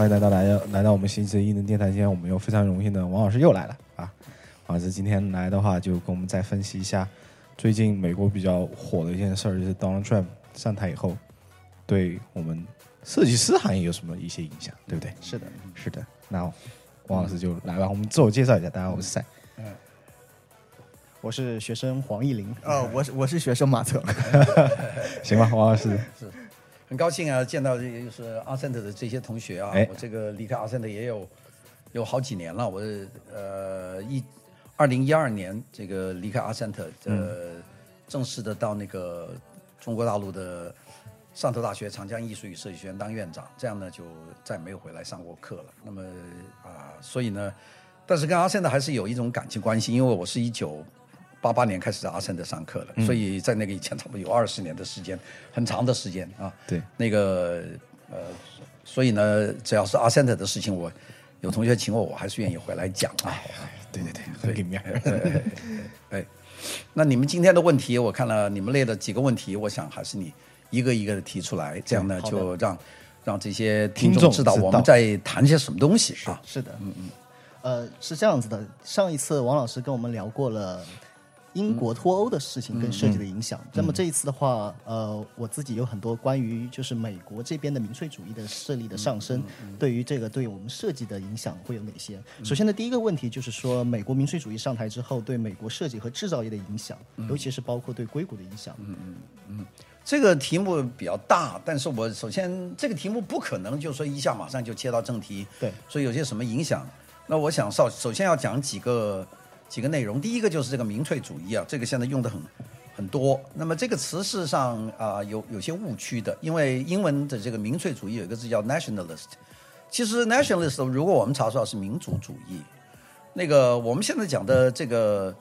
欢迎来到来到来到我们新一期的异能电台。今天我们又非常荣幸的王老师又来了啊！王老师今天来的话，就跟我们再分析一下最近美国比较火的一件事儿，就是 Donald Trump 上台以后对我们设计师行业有什么一些影响，对不对？是的，是的。那王老师就来吧，我们自我介绍一下，大家好，我是赛。我是学生黄义林。哦，我是我是学生马特。行吧，王老师。是，很高兴啊，见到这就是阿森特的这些同学啊。哎我这个离开阿森特也有有好几年了。我呃一二零一二年这个离开阿森特，呃，正式的到那个中国大陆的汕头大学长江艺术与设计学院当院长，这样呢就再没有回来上过课了。那么啊、所以呢，但是跟阿森特还是有一种感情关系，因为我是一九。八八年开始在阿森特上课的，所以在那个以前差不多有二十年的时间，很长的时间啊。对，那个呃，所以呢，只要是阿森特的事情，我有同学请我，我还是愿意回来讲啊。对对对，很给面。哎，那你们今天的问题，我看了你们列的几个问题，我想还是你一个一个的提出来，这样呢就让让这些听听众众知道知道我们在谈些什么东西啊。是的，嗯嗯，呃，是这样子的。上一次王老师跟我们聊过了英国脱欧的事情跟设计的影响。那么这一次的话，呃，我自己有很多关于就是美国这边的民粹主义的势力的上升，对于这个对我们设计的影响会有哪些？首先的第一个问题就是说，美国民粹主义上台之后对美国设计和制造业的影响，尤其是包括对硅谷的影响。嗯嗯嗯这个题目比较大，但是我首先这个题目不可能就说一下马上就切到正题，对，所以有些什么影响？那我想首首先要讲几个几个内容，第一个就是这个民粹主义啊，这个现在用的很很多。那么这个词事实上啊、有有些误区的，因为英文的这个民粹主义有一个字叫 nationalist，其实 nationalist 如果我们查出来是民族主义，那个我们现在讲的这个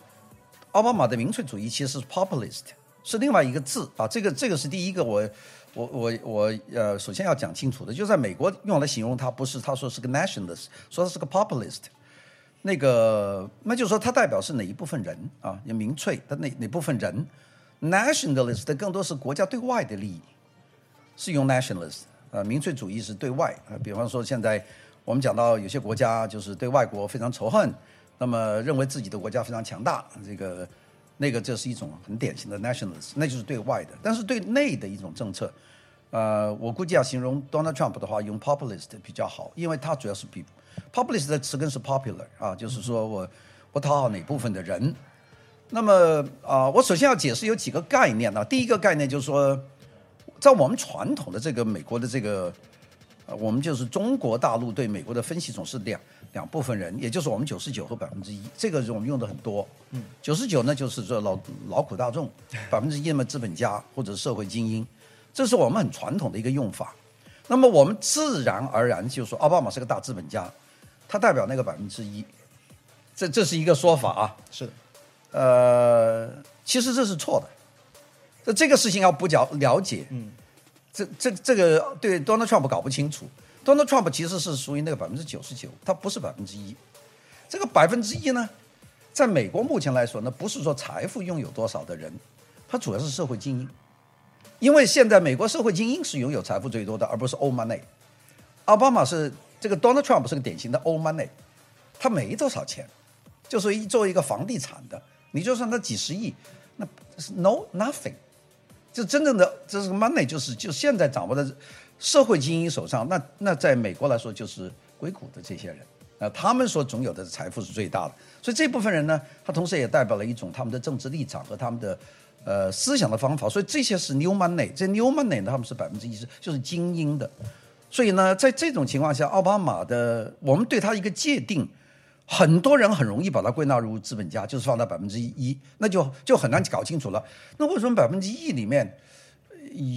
奥巴马的民粹主义其实是 populist，是另外一个字啊。这个这个是第一个我我我我呃，首先要讲清楚的，就在美国用来形容他不是他说是个 nationalist，说他是个 populist。那个，那就是说，它代表是哪一部分人啊？有民粹的哪哪部分人？nationalist 更多是国家对外的利益，是用 nationalist 啊，民粹主义是对外啊。比方说，现在我们讲到有些国家就是对外国非常仇恨，那么认为自己的国家非常强大，这个那个这是一种很典型的 nationalist，那就是对外的。但是对内的一种政策，呃，我估计要形容 Donald Trump 的话，用 populist 比较好，因为他主要是比 populist 的词根是 popular 啊，就是说我我讨好哪部分的人。那么啊、我首先要解释有几个概念呢、第一个概念就是说，在我们传统的这个美国的这个，呃，我们就是中国大陆对美国的分析总是两两部分人，也就是我们九十九和百分之一，这个是我们用的很多。嗯，九十九呢就是说劳劳苦大众，百分之一嘛资本家或者社会精英，这是我们很传统的一个用法。那么我们自然而然就说奥巴马是个大资本家，他代表那个百分之一，这这是一个说法啊。是的，呃，其实这是错的。这这个事情要不了了解，嗯，这这这个对 Donald Trump 搞不清楚。Donald Trump 其实是属于那个百分之九十九，他不是百分之一。这个百分之一呢，在美国目前来说呢，不是说财富拥有多少的人，他主要是社会精英。因为现在美国社会精英是拥有财富最多的，而不是 old money。奥巴马是这个 Donald Trump 是个典型的 old money，他没多少钱，就是一作为一个房地产的，你就算他几十亿，那是 no nothing，就真正的这是个 money，就是就现在掌握的社会精英手上，那那在美国来说就是硅谷的这些人，那，他们所拥有的财富是最大的，所以这部分人呢，他同时也代表了一种他们的政治立场和他们的呃思想的方法，所以这些是 new money，这 new money 呢，他们是百分之一是就是精英的，所以呢，在这种情况下，奥巴马的我们对他一个界定。很多人很容易把它归纳入资本家，就是放在百分之一，那就就很难搞清楚了。那为什么百分之一里面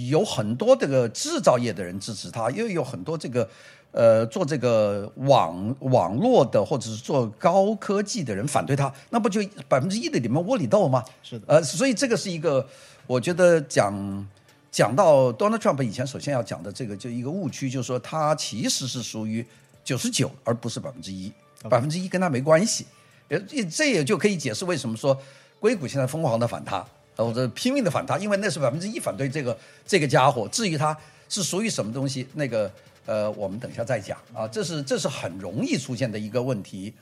有很多这个制造业的人支持他，又有很多这个呃做这个网网络的或者是做高科技的人反对他？那不就百分之一的里面窝里斗吗？是的呃，所以这个是一个我觉得讲讲到 Donald Trump 以前首先要讲的这个就一个误区，就是说他其实是属于九十九，而不是百分之一。百分之一跟他没关系，呃，这这也就可以解释为什么说硅谷现在疯狂的反他，呃或者拼命的反他，因为那是百分之一反对这个这个家伙。至于他是属于什么东西？那个呃，我们等一下再讲啊。这是这是很容易出现的一个问题。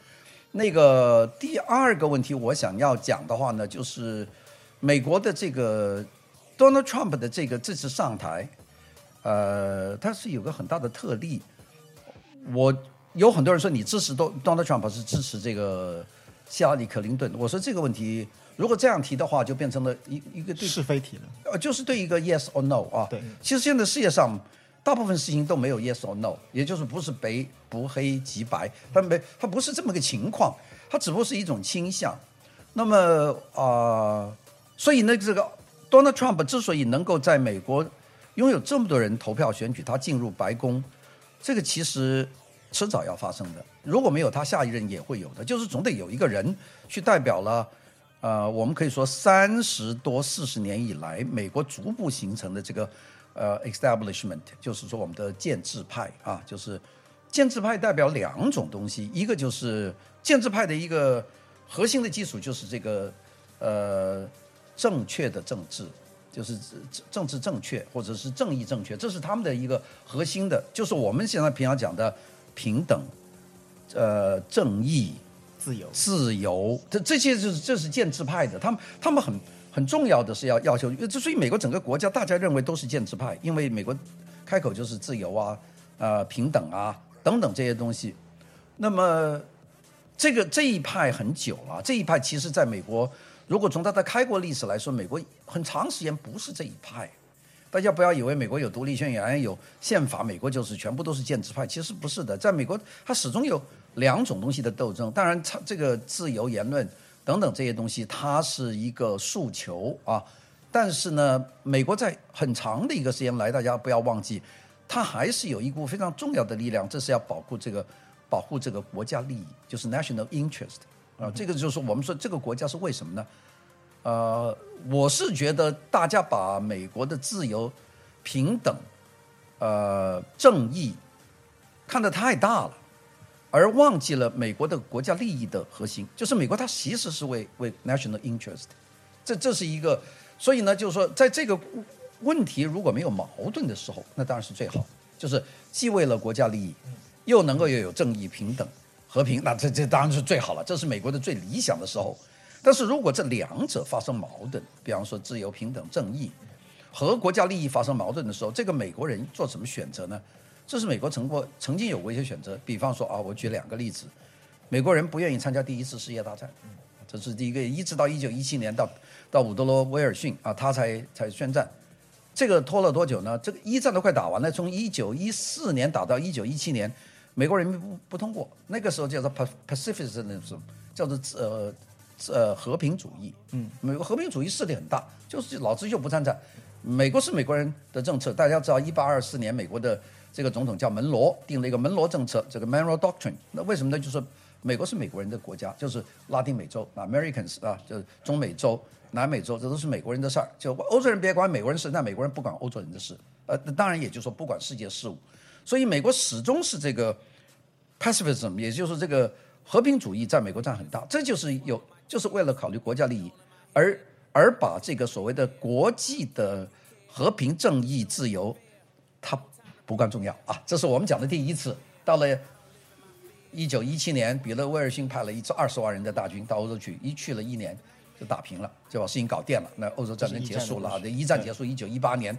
那个第二个问题，我想要讲的话呢，就是美国的这个 Donald Trump 的这个这次上台，呃，他是有个很大的特例。我有很多人说你支持 Donald Trump 是支持这个希拉里克林顿，我说这个问题如果这样提的话，就变成了一一个对是非题了。呃，就是对一个 yes or no 啊。对其实现在世界上大部分事情都没有 yes or no，也就是不是白不黑即白，它没它不是这么个情况，它只不过是一种倾向。那么啊、所以呢，这个 Donald Trump 之所以能够在美国拥有这么多人投票选举他进入白宫，这个其实迟早要发生的。如果没有他，下一任也会有的，就是总得有一个人去代表了。呃，我们可以说三十多四十年以来，美国逐步形成的这个呃 establishment，就是说我们的建制派啊，就是建制派代表两种东西，一个就是建制派的一个核心的基础就是这个呃正确的政治，就是政政治正确或者是正义正确，这是他们的一个核心的，就是我们现在平常讲的平等，呃正义。自由，自由，这这些就是这是建制派的，他们他们很很重要的是要要求，之所以美国整个国家大家认为都是建制派，因为美国开口就是自由啊，呃平等啊等等这些东西。那么这个这一派很久了，这一派其实在美国，如果从它的开国历史来说，美国很长时间不是这一派。大家不要以为美国有独立宣言、有宪法，美国就是全部都是建制派，其实不是的。在美国，它始终有两种东西的斗争。当然，它这个自由言论等等这些东西，它是一个诉求啊。但是呢，美国在很长的一个时间来，大家不要忘记，它还是有一股非常重要的力量，这是要保护这个保护这个国家利益，就是 national interest 啊。这个就是我们说这个国家是为什么呢？呃，我是觉得大家把美国的自由、平等、呃正义看得太大了，而忘记了美国的国家利益的核心，就是美国它其实是为为 national interest，这这是一个，所以呢，就是说在这个问题如果没有矛盾的时候，那当然是最好，就是既为了国家利益，又能够又有正义、平等、和平，那这这当然是最好了，这是美国的最理想的时候。但是如果这两者发生矛盾，比方说自由、平等、正义和国家利益发生矛盾的时候，这个美国人做什么选择呢？这是美国曾过曾经有过一些选择，比方说啊，我举两个例子，美国人不愿意参加第一次世界大战，这是第一个，一直到一九一七年到到伍德罗·威尔逊啊，他才才宣战。这个拖了多久呢？这个一战都快打完了，从一九一四年打到一九一七年，美国人民不不通过，那个时候叫做 Pacificism，叫做呃呃和平主义。嗯，美国和平主义势力很大，就是老子就不参战。美国是美国人的政策，大家知道，一八二四年美国的这个总统叫门罗，定了一个门罗政策，这个 Monroe Doctrine。那为什么呢？就是美国是美国人的国家，就是拉丁美洲啊，Americans 啊，就是中美洲、南美洲，这都是美国人的事儿。就欧洲人别管美国人事，那美国人不管欧洲人的事。呃，那当然也就是说不管世界事务。所以美国始终是这个 pacifism，也就是这个和平主义，在美国占很大。这就是有，就是为了考虑国家利益，而而把这个所谓的国际的和平、正义、自由，它不关重要啊。这是我们讲的第一次。到了一九一七年，比勒威尔逊派了一支二十万人的大军到欧洲去，一去了一年就打平了，就把事情搞定了。那欧洲战争结束了啊，这一战结束，一九一八年。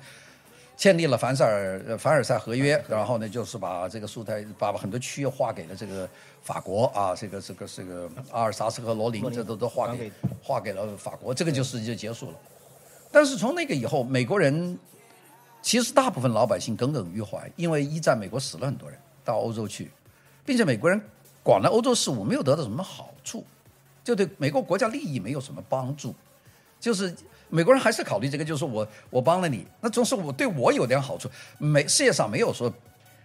建立了凡塞尔呃凡尔赛合约，然后呢，就是把这个苏台把很多区域划给了这个法国啊，这个这个这个阿尔萨斯和罗林，这都都划给划给了法国，这个就是就结束了。但是从那个以后，美国人其实大部分老百姓耿耿于怀，因为一战美国死了很多人到欧洲去，并且美国人管了欧洲事务没有得到什么好处，就对美国国家利益没有什么帮助，就是。美国人还是考虑这个，就是我我帮了你，那总是我对我有点好处。没世界上没有说，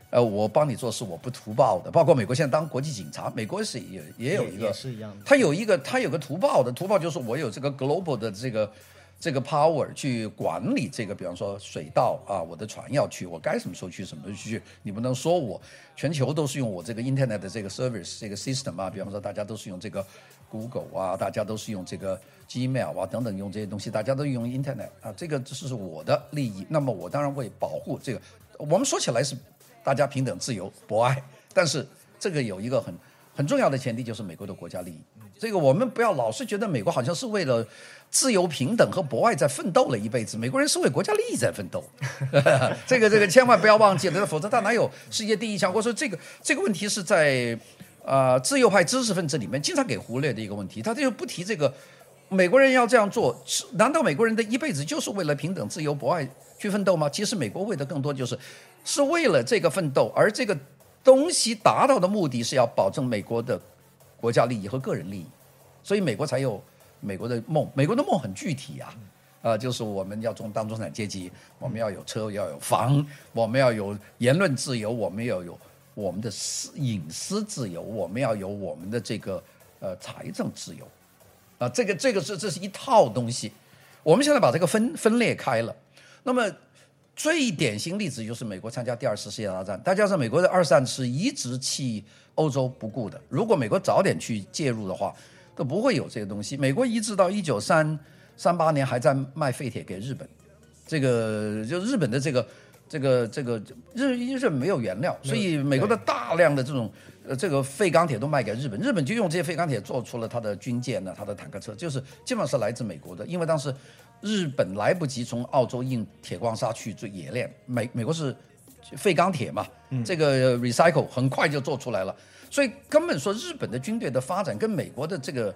呃，我帮你做事我不图报的。包括美国现在当国际警察，美国是也也有一个，是一样的。他有一个他有个图报的，图报就是我有这个 global 的这个这个 power 去管理这个，比方说水稻啊，我的船要去，我该什么时候去什么时候去，你不能说我全球都是用我这个 internet 的这个 service 这个 system 啊，比方说大家都是用这个 Google 啊，大家都是用这个。Gmail 啊等等用这些东西，大家都用 Internet 啊，这个这是我的利益。那么我当然会保护这个我们说起来是大家平等、自由、博爱，但是这个有一个很很重要的前提，就是美国的国家利益。这个我们不要老是觉得美国好像是为了自由、平等和博爱在奋斗了一辈子，美国人是为国家利益在奋斗。这个这个千万不要忘记了，否则他哪有世界第一强？或者说这个这个问题是在呃自由派知识分子里面经常给忽略的一个问题，他就不提这个。美国人要这样做，是难道美国人的一辈子就是为了平等、自由、博爱去奋斗吗？其实美国为的更多就是，是为了这个奋斗，而这个东西达到的目的是要保证美国的国家利益和个人利益，所以美国才有美国的梦。美国的梦很具体啊，啊，就是我们要中当中产阶级，我们要有车，要有房，我们要有言论自由，我们要有我们的私隐私自由，我们要有我们的这个呃财政自由。啊，这个这个是这是一套东西，我们现在把这个分分裂开了。那么最典型例子就是美国参加第二次世界大战，大家知道美国的二战是一直弃欧洲不顾的。如果美国早点去介入的话，都不会有这些东西。美国一直到一九三三八年还在卖废铁给日本，这个就日本的这个这个这个日日本没有原料，所以美国的大量的这种。呃，这个废钢铁都卖给日本，日本就用这些废钢铁做出了它的军舰呢，它的坦克车，就是基本上是来自美国的。因为当时日本来不及从澳洲运铁矿砂去做冶炼，美美国是废钢铁嘛，这个 recycle 很快就做出来了，所以根本说日本的军队的发展跟美国的这个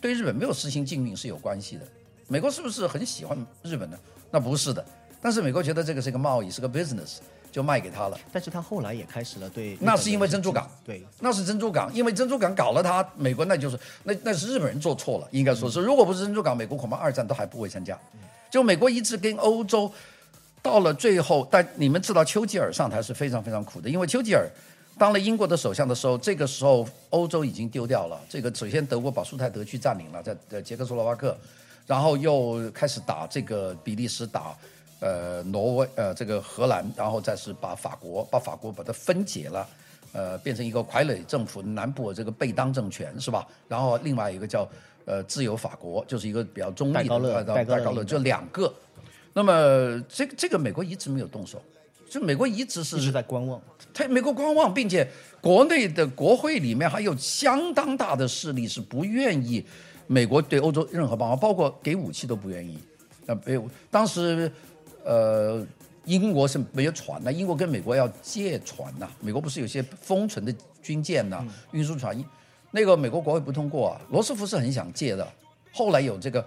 对日本没有实行禁运是有关系的。美国是不是很喜欢日本呢？那不是的，但是美国觉得这个是一个贸易，是个 business。就卖给他了，但是他后来也开始了对，那是因为珍珠港，对，那是珍珠港，因为珍珠港搞了他，美国那就是那那是日本人做错了，应该说是，如果不是珍珠港，美国恐怕二战都还不会参加。就美国一直跟欧洲到了最后，但你们知道丘吉尔上台是非常非常苦的，因为丘吉尔当了英国的首相的时候，这个时候欧洲已经丢掉了，这个首先德国把苏泰德区占领了，在在捷克斯洛伐克，然后又开始打这个比利时打。呃，挪威，呃，这个荷兰，然后再是把法国，把法国把它分解了，呃，变成一个傀儡政府，南部这个贝当政权是吧？然后另外一个叫呃自由法国，就是一个比较中立的戴高乐，就两个。那么这个这个美国一直没有动手，就美国一直是一直在观望，他美国观望，并且国内的国会里面还有相当大的势力是不愿意美国对欧洲任何帮忙，包括给武器都不愿意。那，没有当时。呃，英国是没有船的，英国跟美国要借船呐。美国不是有些封存的军舰呐、运输船，那个美国国会不通过啊。罗斯福是很想借的，后来有这个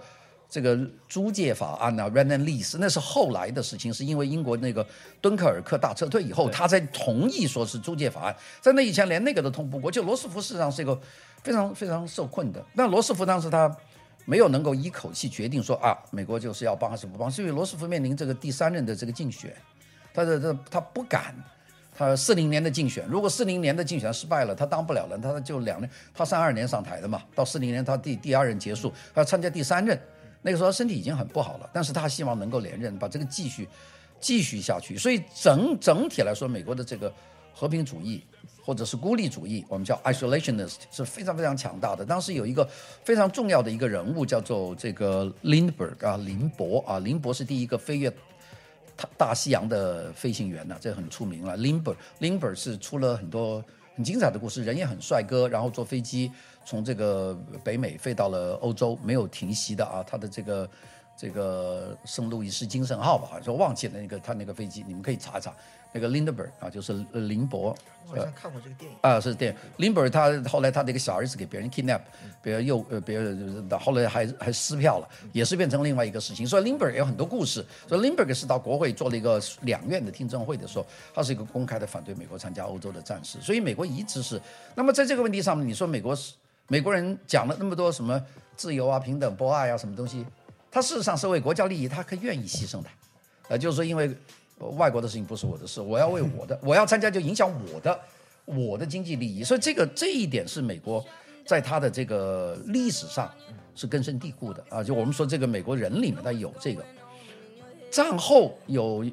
这个租借法案啊 r e n and lease，那是后来的事情，是因为英国那个敦刻尔克大撤退以后，他才同意说是租借法案。在那以前连那个都通不过，就罗斯福事实上是一个非常非常受困的。那罗斯福当时他。没有能够一口气决定说啊，美国就是要帮还是不帮？是因为罗斯福面临这个第三任的这个竞选，他的他他不敢，他四零年的竞选，如果四零年的竞选失败了，他当不了了，他就两年，他三二年上台的嘛，到四零年他第第二任结束，他要参加第三任，那个时候身体已经很不好了，但是他希望能够连任，把这个继续继续下去，所以整整体来说，美国的这个和平主义。或者是孤立主义，我们叫 isolationist，是非常非常强大的。当时有一个非常重要的一个人物叫做这个 Lindbergh 啊，林伯啊，林伯是第一个飞越大大西洋的飞行员呐，这很出名了。Lindbergh，Lindbergh 是出了很多很精彩的故事，人也很帅哥，然后坐飞机从这个北美飞到了欧洲，没有停息的啊。他的这个这个圣路易斯精神号吧，好像忘记了那个他那个飞机，你们可以查一查。那个 Lindbergh 啊，就是林伯，好像看过这个电影啊，是电影。Lindbergh 他后来他的一个小儿子给别人 kidnap，别人又呃别人后来还还撕票了，也是变成另外一个事情。所以 Lindbergh 有很多故事。所以 Lindbergh 是到国会做了一个两院的听证会的时候，他是一个公开的反对美国参加欧洲的战事。所以美国一直是。那么在这个问题上面，你说美国是美国人讲了那么多什么自由啊、平等、博爱啊什么东西，他事实上是为国家利益，他可愿意牺牲的。呃，就是说因为。外国的事情不是我的事，我要为我的，我要参加就影响我的，我的经济利益，所以这个这一点是美国在他的这个历史上是根深蒂固的啊。就我们说这个美国人里面他有这个，战后有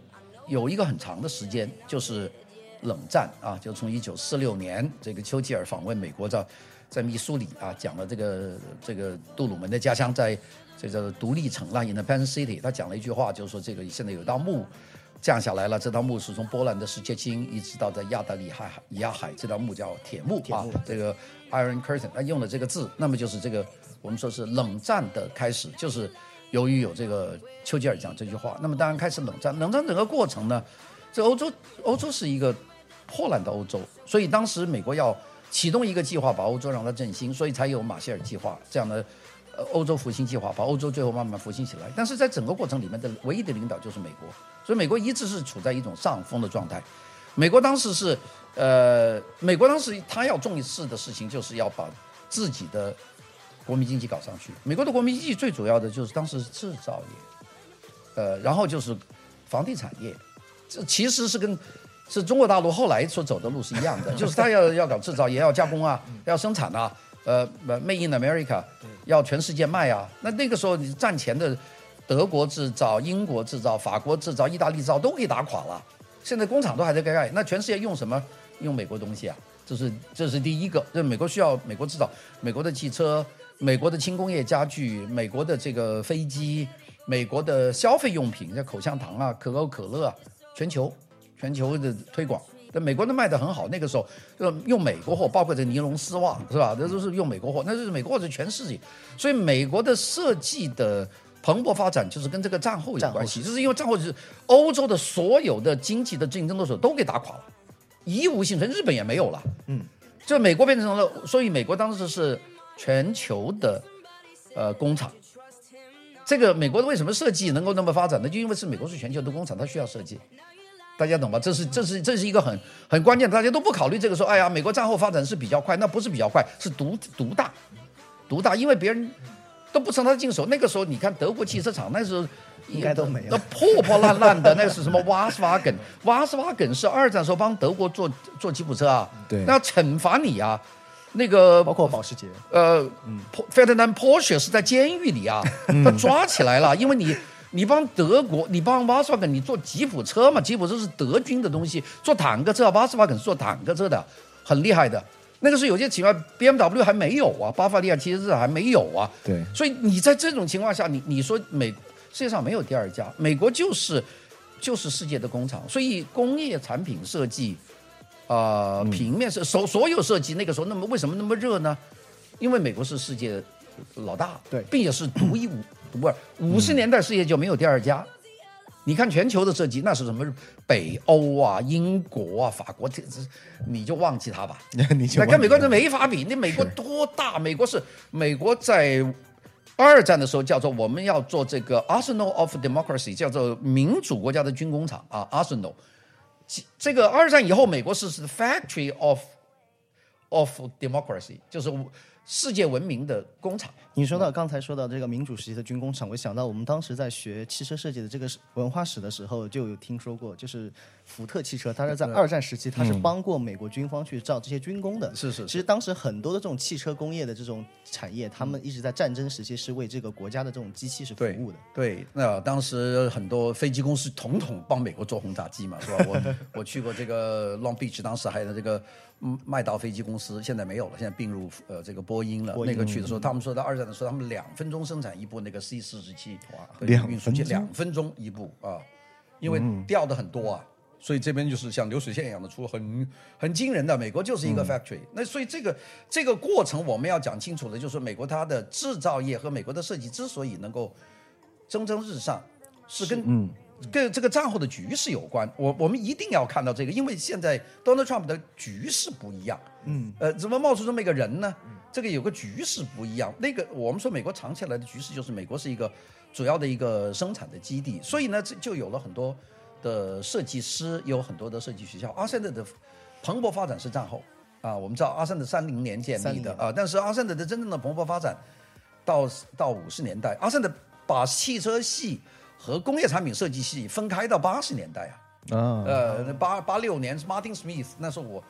有一个很长的时间就是冷战啊，就从一九四六年这个丘吉尔访问美国在在密苏里啊讲了这个这个杜鲁门的家乡在这个独立城啦 Independence City，他讲了一句话，就是说这个现在有道墓。降下来了。这道墓是从波兰的石切青一直到在亚得里海亚海，这道墓叫铁木啊，这个 Iron Curtain，他用了这个字，那么就是这个我们说是冷战的开始，就是由于有这个丘吉尔讲这句话，那么当然开始冷战。冷战整个过程呢，这欧洲欧洲是一个破烂的欧洲，所以当时美国要启动一个计划，把欧洲让它振兴，所以才有马歇尔计划这样的。呃，欧洲复兴计划把欧洲最后慢慢复兴起来，但是在整个过程里面的唯一的领导就是美国，所以美国一直是处在一种上风的状态。美国当时是，呃，美国当时他要重视的事情就是要把自己的国民经济搞上去。美国的国民经济最主要的就是当时制造业，呃，然后就是房地产业，这其实是跟是中国大陆后来所走的路是一样的，就是他要要搞制造也，要加工啊，要生产啊。呃，Made in America，要全世界卖啊！那那个时候你战前的，德国制造、英国制造、法国制造、意大利制造都可以打垮了。现在工厂都还在盖，那全世界用什么？用美国东西啊！这是这是第一个，这美国需要美国制造，美国的汽车、美国的轻工业家具、美国的这个飞机、美国的消费用品，像口香糖啊、可口可乐啊，全球全球的推广。那美国都卖的很好，那个时候就用美国货，包括这尼龙丝袜，是吧？那都是用美国货，那是美国货是全世界。所以美国的设计的蓬勃发展，就是跟这个战后有关系，就是因为战后就是欧洲的所有的经济的竞争对手都给打垮了，一无幸存，日本也没有了。嗯，就美国变成了，所以美国当时是全球的呃工厂。这个美国为什么设计能够那么发展呢？就因为是美国是全球的工厂，它需要设计。大家懂吧？这是这是这是一个很很关键的，大家都不考虑这个说，哎呀，美国战后发展是比较快，那不是比较快，是独独大，独大，因为别人都不趁他进手。那个时候，你看德国汽车厂，那时候应该都没有，那破破烂烂的，那是什么？瓦斯瓦根，瓦斯瓦根是二战时候帮德国做做吉普车啊，对，那惩罚你啊，那个包括保时捷，呃，嗯，Ferdinand Porsche 是在监狱里啊，他抓起来了，因为你。你帮德国，你帮瓦斯瓦肯，你做吉普车嘛？吉普车是德军的东西，做坦克车，瓦斯瓦肯是做坦克车的，很厉害的。那个时候有些情况，B M W 还没有啊，巴伐利亚其实还没有啊。对。所以你在这种情况下，你你说美世界上没有第二家，美国就是就是世界的工厂，所以工业产品设计啊，平面设所所有设计，那个时候那么为什么那么热呢？因为美国是世界老大，对，并且是独一无。不是五十年代世界就没有第二家，你看全球的设计那是什么？北欧啊、英国啊、法国，这这你就忘记它吧。你跟美国人没法比，那美国多大？美国是美国在二战的时候叫做我们要做这个 Arsenal of Democracy，叫做民主国家的军工厂啊，Arsenal。这个二战以后，美国是是 Factory of of Democracy，就是。世界闻名的工厂。你说到刚才说到这个民主时期的军工厂，我想到我们当时在学汽车设计的这个文化史的时候，就有听说过，就是福特汽车，它是在二战时期，它是帮过美国军方去造这些军工的。是是。其实当时很多的这种汽车工业的这种产业，他们一直在战争时期是为这个国家的这种机器是服务的。对，那当时很多飞机公司统统帮美国做轰炸机嘛，是吧？我 我去过这个 Long Beach，当时还有这个。麦道飞机公司现在没有了，现在并入呃这个波音了。那个去的时候，他们说到二战的时候，他们两分钟生产一部那个 C 四十七，哇，两运输机两分钟一部啊，因为掉的很多啊，所以这边就是像流水线一样的出，很很惊人的。美国就是一个 factory，那所以这个这个过程我们要讲清楚的，就是美国它的制造业和美国的设计之所以能够蒸蒸日上，是跟嗯。跟这个战后的局势有关，我我们一定要看到这个，因为现在 Donald Trump 的局势不一样，嗯，呃，怎么冒出这么一个人呢？这个有个局势不一样，那个我们说美国长期来的局势就是美国是一个主要的一个生产的基地，所以呢，这就有了很多的设计师，有很多的设计学校。阿森德的蓬勃发展是战后啊，我们知道阿森德三零年建立的啊，但是阿森德的真正的蓬勃发展到到五十年代，阿森德把汽车系。和工业产品设计系分开到八十年代啊，啊，呃，八八六年是 Martin Smith，那时候我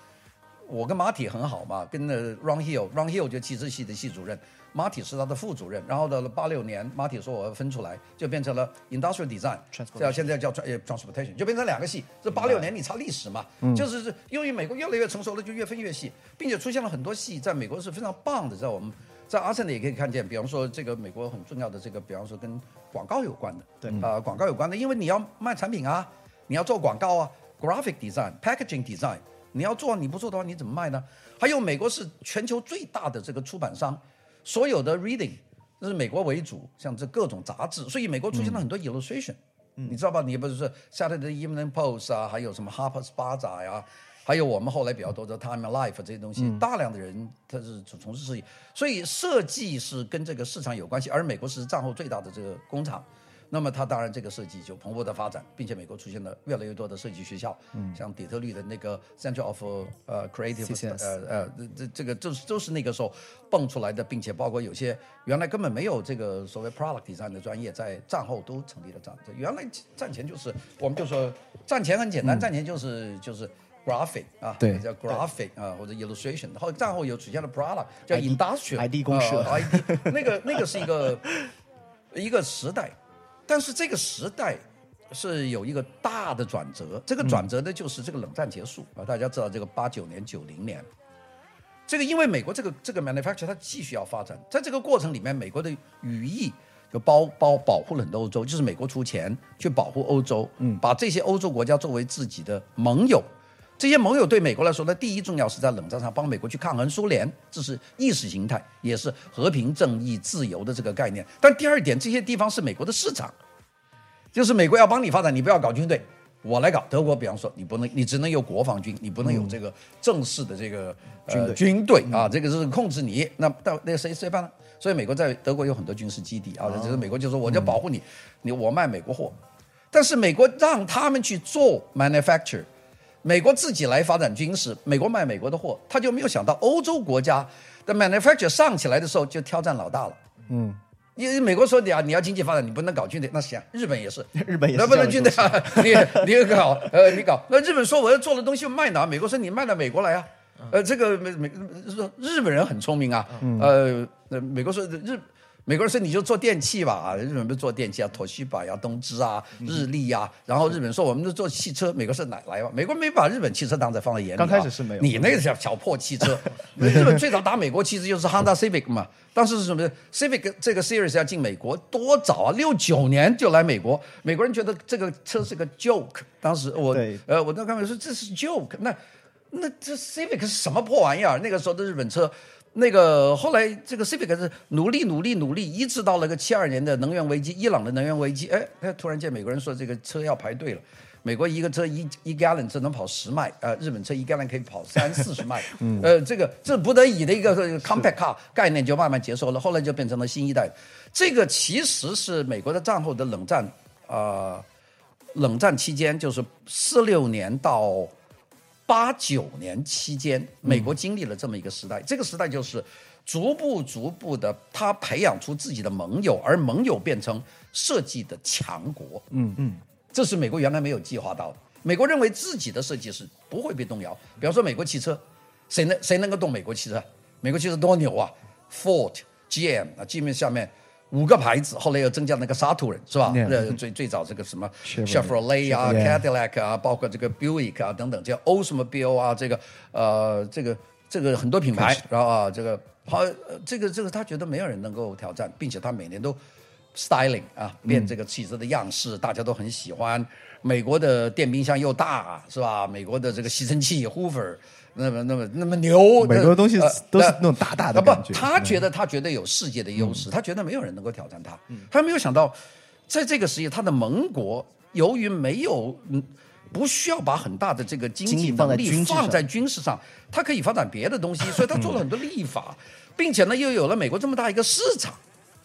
我跟马体很好嘛，跟那 Ron Hill，Ron Hill 就汽车系的系主任，马体是他的副主任，然后到了八六年，马体说我要分出来，就变成了 Industrial Design，叫现在叫 Transportation，就变成两个系。这八六年你查历史嘛，就是是因为美国越来越成熟了，就越分越细，并且出现了很多系，在美国是非常棒的，在我们。在阿森的也可以看见，比方说这个美国很重要的这个，比方说跟广告有关的，对。啊，广告有关的，因为你要卖产品啊，你要做广告啊，graphic design、packaging design，你要做，你不做的话，你怎么卖呢？还有美国是全球最大的这个出版商，所有的 reading 这是美国为主，像这各种杂志，所以美国出现了很多 illustration，、你知道吧？你不是说 Saturday Evening Post 啊，还有什么 Harper's Bazaar 呀、还有我们后来比较多的 Time and Life 这些东西，大量的人他是从从事设计，所以设计是跟这个市场有关系，而美国是战后最大的这个工厂。那么它当然这个设计就蓬勃的发展，并且美国出现了越来越多的设计学校，像底特律的那个 Center of 呃 Creative 呃呃这这这个就是都是那个时候蹦出来的，并且包括有些原来根本没有这个所谓 product design 的专业，在战后都成立了战。原来战前就是我们就说战前很简单，战前就是就是。Graphic 啊，对。叫 graphic 啊，或者 illustration，然后战后又出现了 product，叫 industrial ID 公社。呃 ID 那个那个是一个一个时代，但是这个时代是有一个大的转折，这个转折呢就是这个冷战结束啊，大家知道这个八九年、九零年，这个因为美国这个这个 manufacture 它继续要发展，在这个过程里面，美国的羽翼就包包保护了很多欧洲，就是美国出钱去保护欧洲，嗯，把这些欧洲国家作为自己的盟友。这些盟友对美国来说呢，第一重要是在冷战上帮美国去抗衡苏联，这是意识形态，也是和平、正义、自由的这个概念。但第二点，这些地方是美国的市场，就是美国要帮你发展，你不要搞军队，我来搞。德国，比方说，你不能，你只能有国防军，你不能有这个正式的这个、呃、军队啊，这个是控制你。那到那谁谁办呢？所以美国在德国有很多军事基地啊，这是美国就说我就保护你，你我卖美国货，但是美国让他们去做 manufacture。美国自己来发展军事，美国卖美国的货，他就没有想到欧洲国家的 manufacture 上起来的时候就挑战老大了。嗯，因为美国说你啊，你要经济发展，你不能搞军队，那行，日本也是，日本也是能不能军队啊？你你搞，呃，你搞，那日本说我要做的东西卖哪？美国说你卖到美国来啊。呃，这个美美说日本人很聪明啊，嗯，呃美国说日。美国人说你就做电器吧，啊，日本不是做电器啊，toshiba 西吧呀、东芝啊、日立呀，然后日本说我们就做汽车，美国是哪来吧？美国没把日本汽车当在放在眼里、啊。刚开始是没有你那个小小破汽车，日本最早打美国其实就是 Honda Civic 嘛，当时是什么？Civic 这个 series 要进美国多早啊？六九年就来美国，美国人觉得这个车是个 joke，当时我呃我那刚才说这是 joke，那那这 Civic 是什么破玩意儿？那个时候的日本车。那个后来这个 Civic 是努力努力努力，一直到了个七二年的能源危机，伊朗的能源危机，哎哎，突然间美国人说这个车要排队了。美国一个车一一 gallon 只能跑十迈，呃，日本车一 gallon 可以跑三四十迈，呃，这个这不得已的一个 compact car 概念就慢慢接受了，后来就变成了新一代。这个其实是美国的战后的冷战，呃，冷战期间就是四六年到八九年期间，美国经历了这么一个时代。这个时代就是逐步逐步的，他培养出自己的盟友，而盟友变成设计的强国。嗯嗯，这是美国原来没有计划到的。美国认为自己的设计是不会被动摇。比方说美国汽车，谁能谁能够动美国汽车？美国汽车多牛啊！Ford、GM 啊，GM 下面。五个牌子，后来又增加那个沙土人，是吧呃，最最早这个什么 Chevrolet 啊、Cadillac 啊，包括这个 Buick 啊等等，叫 Oldsmobile 啊，这个呃，这个这个很多品牌，然后啊，这个好，呃这个这个他觉得没有人能够挑战，并且他每年都 styling 啊，变这个汽车的样式，大家都很喜欢。美国的电冰箱又大，是吧？美国的这个吸尘器 Hoover。那么，那么，那么牛！美国的东西呃都是呃那种大大的啊感觉不，他嗯觉得他觉得有世界的优势，他觉得没有人能够挑战他。他没有想到，在这个时期，他的盟国由于没有嗯。不需要把很大的这个经济放在能力军事上放在军事上，他可以发展别的东西，所以他做了很多立法，并且呢又有了美国这么大一个市场，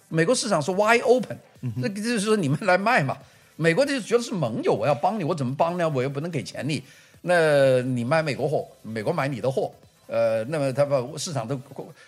美国市场是 wide open，那嗯就是说你们来卖嘛，美国就觉得是盟友，我要帮你，我怎么帮呢？我又不能给钱你，那你卖美国货，美国买你的货，呃，那么他把市场都，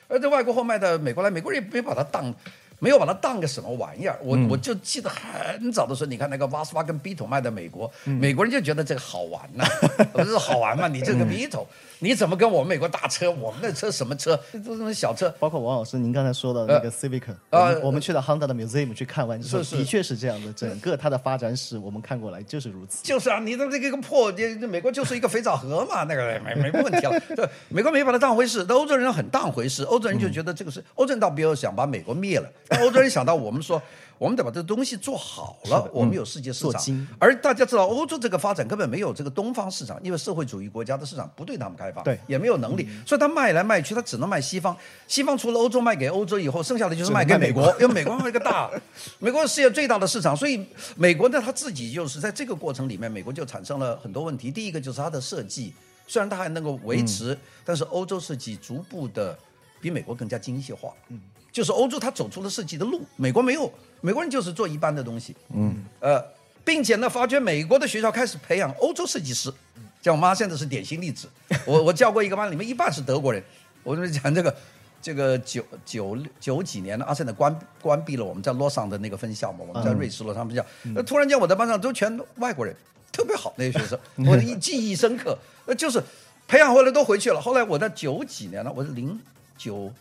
呃，这外国货卖到美国来，美国人也没把它当。没有把它当个什么玩意儿，我、我就记得很早的时候，你看那个 Volkswagen Beetle 卖到美国，美国人就觉得这个好玩呐、不是好玩嘛？你这个 Beetle，、你怎么跟我们美国大车？我们的车什么车？这都是小车，包括王老师您刚才说的那个 Civic，、呃我们我们去了 Honda 的 museum 去看完之后，是是的确是这样的，整个它的发展史我们看过来就是如此。就是啊，你的这个破，这这美国就是一个肥皂盒嘛，那个没没没问题了。对，美国没把它当回事，但欧洲人很当回事。欧洲人就觉得这个是欧洲人倒没有想把美国灭了，但欧洲人想到我们说，我们得把这东西做好了，我们有世界市场。而大家知道，欧洲这个发展根本没有这个东方市场，因为社会主义国家的市场不对他们开放，对也没有能力，所以他卖来卖去，他只能卖西方。西方除了欧洲卖给欧洲以后，剩下的就是卖给美国，因为美国是一个大，美国是世界最大的市场，所以美国呢，他自己就是在这个过程里面，美国就产生了很多问题。第一个就是它的设计，虽然它还能够维持，但是欧洲设计逐步的比美国更加精细化。嗯，就是欧洲它走出了设计的路，美国没有，美国人就是做一般的东西。嗯，呃，并且呢，发觉美国的学校开始培养欧洲设计师，像我妈现在是典型例子。我我教过一个班，里面一半是德国人。我跟你讲这个。这个九九九几年呢，阿森的关关闭了我们在洛桑的那个分校嘛，我们在瑞士洛桑分校。那突然间我的班上都全外国人，特别好那些学生，我的记忆深刻。呃，就是培养回来都回去了。后来我在九几年呢，我是零九，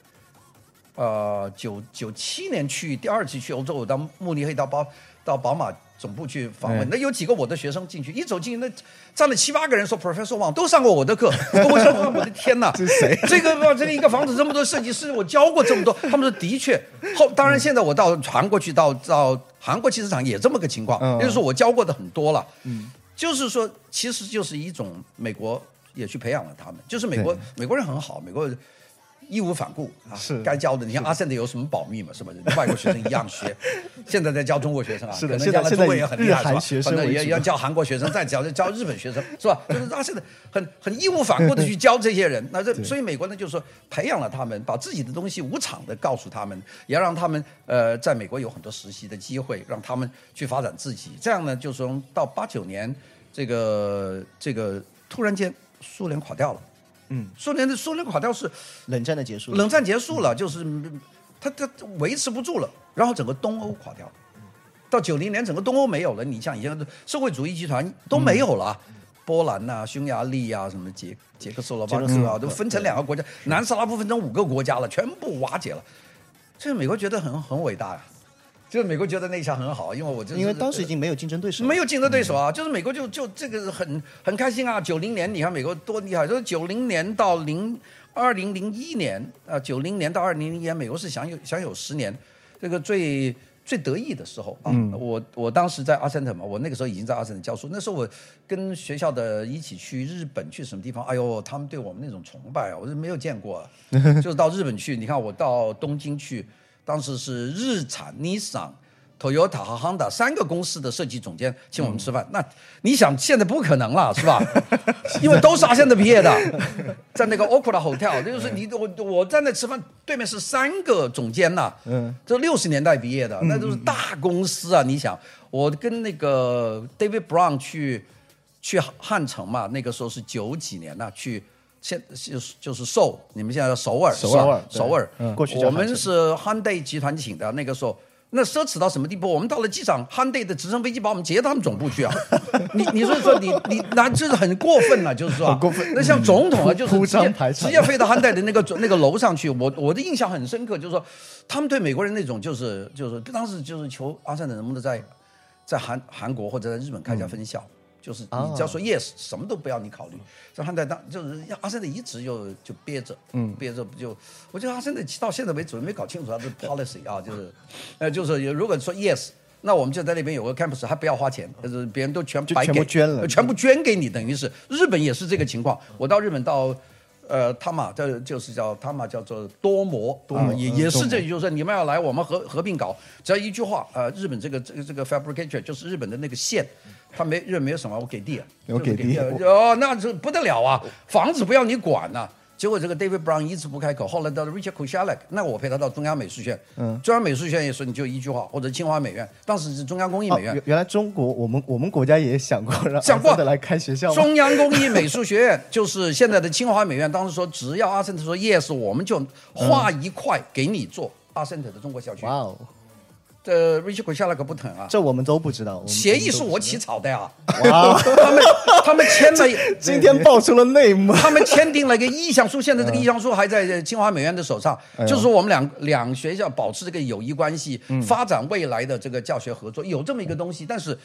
呃九九七年去第二次去欧洲，我到慕尼黑到宝到宝马总部去访问，那有几个我的学生进去，一走进去那站了七八个人，说 Professor Wang 都上过我的课。我说我的天哪，这是谁？这个这个一个房子这么多设计师，我教过这么多，他们说的确。后当然现在我到韩国去，到到韩国汽车厂也这么个情况，也就是说我教过的很多了。嗯，就是说其实就是一种美国也去培养了他们，就是美国美国人很好，美国。义无反顾啊，是该教的。你像阿森的有什么保密嘛？是吧？外国学生一样学。现在在教中国学生啊，是的。现在中国也很厉害，是吧？反正也要教韩国学生，再教教日本学生，是吧？就是阿森的很很义无反顾的去教这些人。那这所以美国呢，就是说培养了他们，把自己的东西无偿的告诉他们，也让他们呃在美国有很多实习的机会，让他们去发展自己。这样呢，就从到八九年，这个这个突然间苏联垮掉了。嗯，苏联的苏联垮掉是冷战的结束，冷战结束了，就是他他维持不住了，然后整个东欧垮掉了，到九零年整个东欧没有了，你像以前的社会主义集团都没有了，波兰呐、匈牙利啊、什么捷捷克斯洛伐克啊，都分成两个国家，南斯拉夫分成五个国家了，全部瓦解了，这美国觉得很很伟大呀。就是美国觉得那一下很好，因为我就因为当时已经没有竞争对手，没有竞争对手啊。就是美国就就这个很很开心啊。九零年你看美国多厉害，就是九零年到零二零零一年啊，九零年到二零零一年，美国是享有享有十年这个最最得意的时候啊。我我当时在阿森特嘛，我那个时候已经在阿森特教书，那时候我跟学校的一起去日本去什么地方，哎呦，他们对我们那种崇拜啊，我是没有见过。就是到日本去，你看我到东京去。当时是日产、尼桑、Toyota 和 Honda 三个公司的设计总监请我们吃饭。那你想，现在不可能了，是吧？因为都是阿森的毕业的，在那个 Okura Hotel，就是你我我在那吃饭，对面是三个总监呐。嗯，这六十年代毕业的，那都是大公司啊。你想，我跟那个 David Brown 去去汉城嘛，那个时候是九几年呢，去。现就是就是首，你们现在叫首尔，首尔，首尔。过去我们是 Hyundai 集团请的，那个时候那奢侈到什么地步？我们到了机场，Hyundai 的直升飞机把我们接到他们总部去啊！你你说说你你那这是很过分了，就是说很过分。那像总统啊，就是直接直接飞到 Hyundai 的那个那个楼上去。我我的印象很深刻，就是说他们对美国人那种就是就是当时就是求阿三的能不能在在韩韩国或者在日本开家分校。就是你只要说 yes，什么都不要你考虑。这汉代当就是阿三的一直就就憋着，嗯，憋着不就？我觉得阿三的到现在为止没搞清楚他的 policy 啊，就是，呃，就是如果说 yes，那我们就在那边有个 campus，还不要花钱，就是别人都全白给，全部捐了，全部捐给你，等于是日本也是这个情况。我到日本到。呃，他嘛，这就是叫他嘛，叫做多模，啊，也也是这，就是说你们要来，我们合合并搞，只要一句话，呃，日本这个这个这个 fabricator 就是日本的那个线，他没日本没有什么，我给地，我给地，哦，那这不得了啊，房子不要你管呐。结果这个 David Brown 一直不开口，后来到了 Richard k u s h a l e k 那我陪他到中央美术学院。嗯，中央美术学院也说你就一句话，或者清华美院，当时是中央工艺美院。原来中国我们我们国家也想过让 想过的来开学校。中央工艺美术学院就是现在的清华美院，当时说只要阿森特说 yes，我们就划一块给你做阿森特的中国校区。哇哦。这 Richard 下来可不疼啊！这我们都不知道。协议是我起草的呀！哇，他们他们签了，今天爆出了内幕。他们签订了一个意向书，现在这个意向书还在清华美院的手上，就是说我们两两学校保持这个友谊关系，发展未来的这个教学合作，有这么一个东西。但是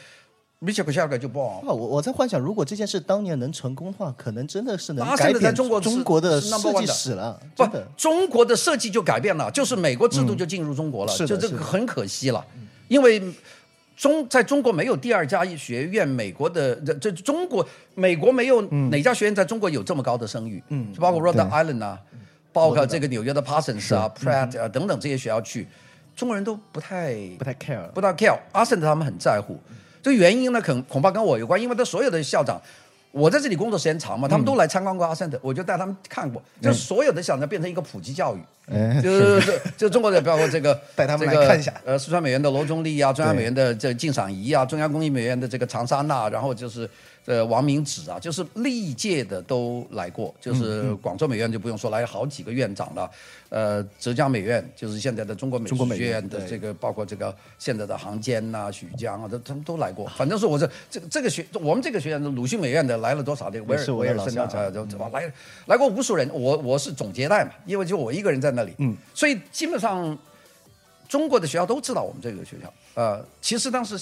米切克下个就不好。我我在幻想，如果这件事当年能成功的话，可能真的是能改变中国中国的设计史了，不中国的设计就改变了，就是美国制度就进入中国了，是的就这个很可惜了，因为中在中国没有第二家学院，美国的这这中国美国没有哪家学院在中中国有这么高的声誉，嗯，就包括 Rhode 对 Island 啊，包括这个纽约的 Parsons 啊、Pratt 啊等等这些学校去，中国人都不太不太 care 不大 care，阿森特他们很在乎。这个原因呢，恐恐怕跟我有关，因为他所有的校长，我在这里工作时间长嘛，他们都来参观过阿森特，我就带他们看过，就是所有的想着变成一个普及教育。哎，就是就就中国的，包括这个 带他们来看一下。呃，四川美院的罗中立啊，中央美院的这靳赏仪啊，中央工艺美院的这个常沙娜，然后就是呃王明子啊，就是历届的都来过，就是嗯广州美院就不用说，来好几个院长了，呃，浙江美院就是现在的中国美中国术学美院的这个，包括这个现在的杭坚呐、许江啊，都他们都来过。反正是我这这个这个学我们这个学院的鲁迅美院的来了多少？这个威尔也是我威尔森啊，就就来来过无数人。我我是总接待嘛，因为就我一个人在那里，嗯，所以基本上中国的学校都知道我们这个学校。呃，其实当时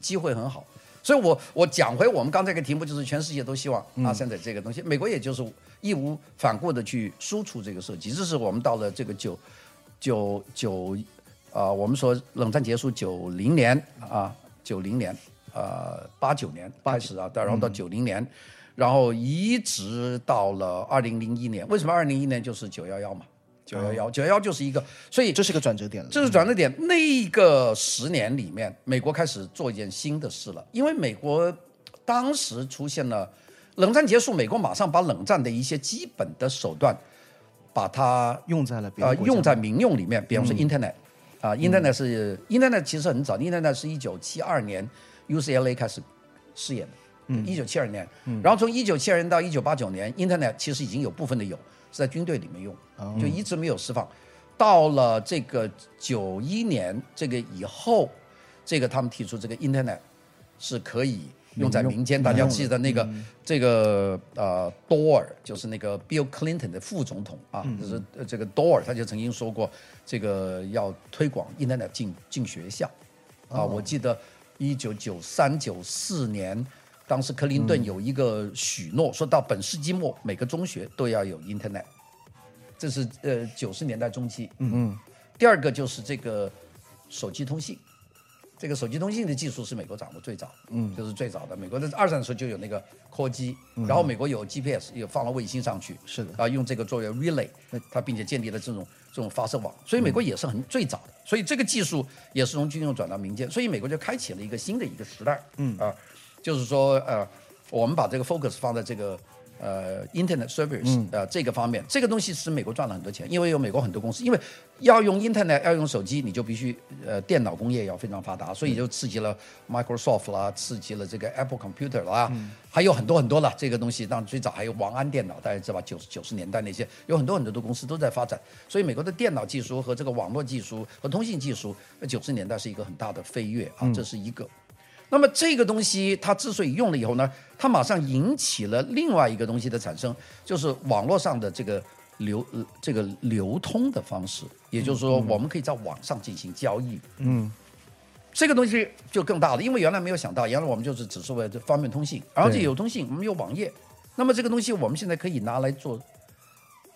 机会很好，所以我我讲回我们刚才一个题目，就是全世界都希望阿森特这个东西，美国也就是义无反顾的去输出这个设计。这是我们到了这个九九九啊、我们说冷战结束九零年啊，九零年呃八九年开始啊，然后到九零年。然后一直到了二零零一年，为什么二零零一年就是九幺幺嘛？九幺幺，九幺幺就是一个，所以这是个转折点了。这是转折点。那个十年里面，美国开始做一件新的事了，因为美国当时出现了冷战结束，美国马上把冷战的一些基本的手段，把它用在了别呃用在民用里面，比方说 Internet 啊、i n t e r n e t 是 Internet 其实很早，Internet 是一九七二年 UCLA 开始试验的。一九七二年，然后从一九七二年到一九八九年，Internet 其实已经有部分的有是在军队里面用，就一直没有释放。到了这个九一年这个以后，这个他们提出这个 Internet 是可以用在民间。大家记得那个、这个呃 Door 就是那个 Bill Clinton 的副总统啊，就是呃这个 Door 他就曾经说过，这个要推广 Internet 进进学校啊。我记得一九九三九四年。当时克林顿有一个许诺，说到本世纪末每个中学都要有 Internet，这是呃九十年代中期。嗯嗯。第二个就是这个手机通信，这个手机通信的技术是美国掌握最早，嗯，就是最早的。美国在二战的时候就有那个科机，然后美国有 GPS，也放了卫星上去，是的啊，用这个作为 relay，它并且建立了这种这种发射网，所以美国也是很最早的。所以这个技术也是从军用转到民间，所以美国就开启了一个新的一个时代，嗯啊。就是说，呃，我们把这个 focus 放在这个呃 Internet service 呃这个方面，这个东西使美国赚了很多钱，因为有美国很多公司，因为要用 Internet 要用手机，你就必须呃电脑工业要非常发达，所以就刺激了 Microsoft 啦，刺激了这个 Apple Computer 啦，还有很多很多了这个东西。当然最早还有王安电脑，大家知道吧？九九十年代那些有很多很多的公司都在发展，所以美国的电脑技术和这个网络技术和通信技术，九十年代是一个很大的飞跃啊，这是一个。那么这个东西它之所以用了以后呢，它马上引起了另外一个东西的产生，就是网络上的这个流呃这个流通的方式，也就是说我们可以在网上进行交易。嗯，这个东西就更大了，因为原来没有想到，原来我们就是只是为了方便通信，而且有通信，我们有网页，那么这个东西我们现在可以拿来做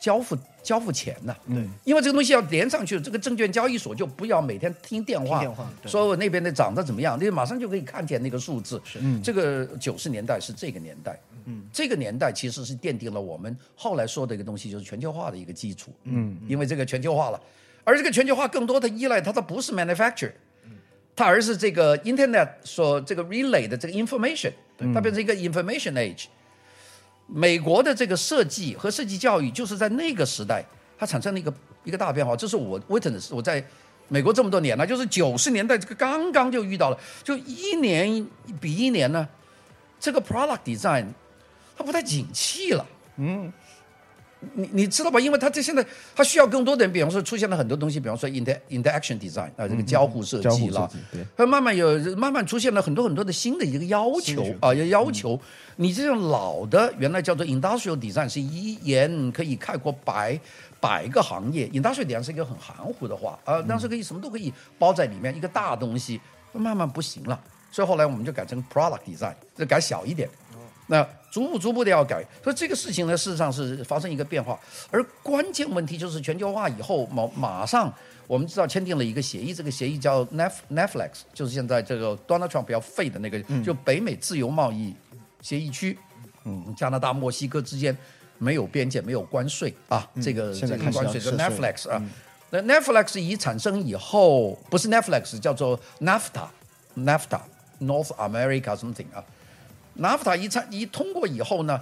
交付交付钱呢、对，因为这个东西要连上去，这个证券交易所就不要每天听电话，电话说我那边的涨得怎么样，你马上就可以看见那个数字。是，这个九十年代是这个年代，嗯，这个年代其实是奠定了我们后来说的一个东西，就是全球化的一个基础。嗯，因为这个全球化了，而这个全球化更多的依赖它，它不是 manufacture。它而是这个 Internet 所这个 relay 的这个 information，它变成一个 information age。美国的这个设计和设计教育，就是在那个时代，它产生了一个一个大变化。这是我 witness，我在美国这么多年了，就是九十年代这个刚刚就遇到了，就一年比一年呢，这个 product design 它不太景气了。嗯。你你知道吧？因为它这现在它需要更多的人，比方说出现了很多东西，比方说 inter interaction design 啊，这个交互设计了对它慢慢有慢慢出现了很多很多的新的一个要求啊，要要求你这种老的原来叫做 industrial design 是一言可以概括百百个行业，industrial design 是一个很含糊的话啊，但是可以什么都可以包在里面，一个大东西慢慢不行了。所以后来我们就改成 product design，就改小一点。那逐步逐步的要改，所以这个事情呢，事实上是发生一个变化。而关键问题就是全球化以后，马马上我们知道签订了一个协议，这个协议叫 Nef Netflix，就是现在这个 Donald Trump 要废的那个，就北美自由贸易协议区，嗯，加拿大、墨西哥之间没有边界、没有关税啊，这个这个现在关税叫 Netflix 啊。那 Netflix 一产生以后，不是 Netflix，叫做 NAFTA，NAFTA，North America something 啊。NAFTA 一产一通过以后呢，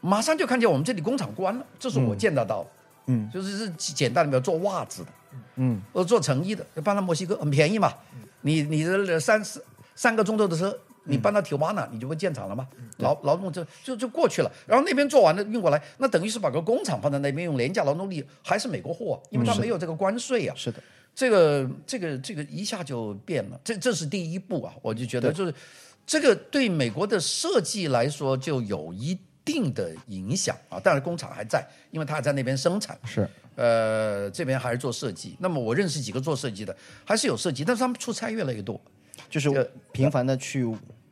马上就看见我们这里工厂关了，这是我见得到的。嗯，就是是简单的，比如做袜子的，嗯，呃，做成衣的，搬到墨西哥很便宜嘛。你你的三四三个钟头的车，你搬到铁瓦纳，你就会建厂了嘛？劳劳动就就就过去了，然后那边做完了运过来，那等于是把个工厂放在那边用廉价劳动力，还是美国货，因为它没有这个关税啊。是的，这个这个这个一下就变了，这这是第一步啊，我就觉得就是这个对美国的设计来说就有一定的影响啊。当然工厂还在，因为它还在那边生产，是呃，这边还是做设计。那么我认识几个做设计的，还是有设计，但是他们出差越来越多，就是频繁的去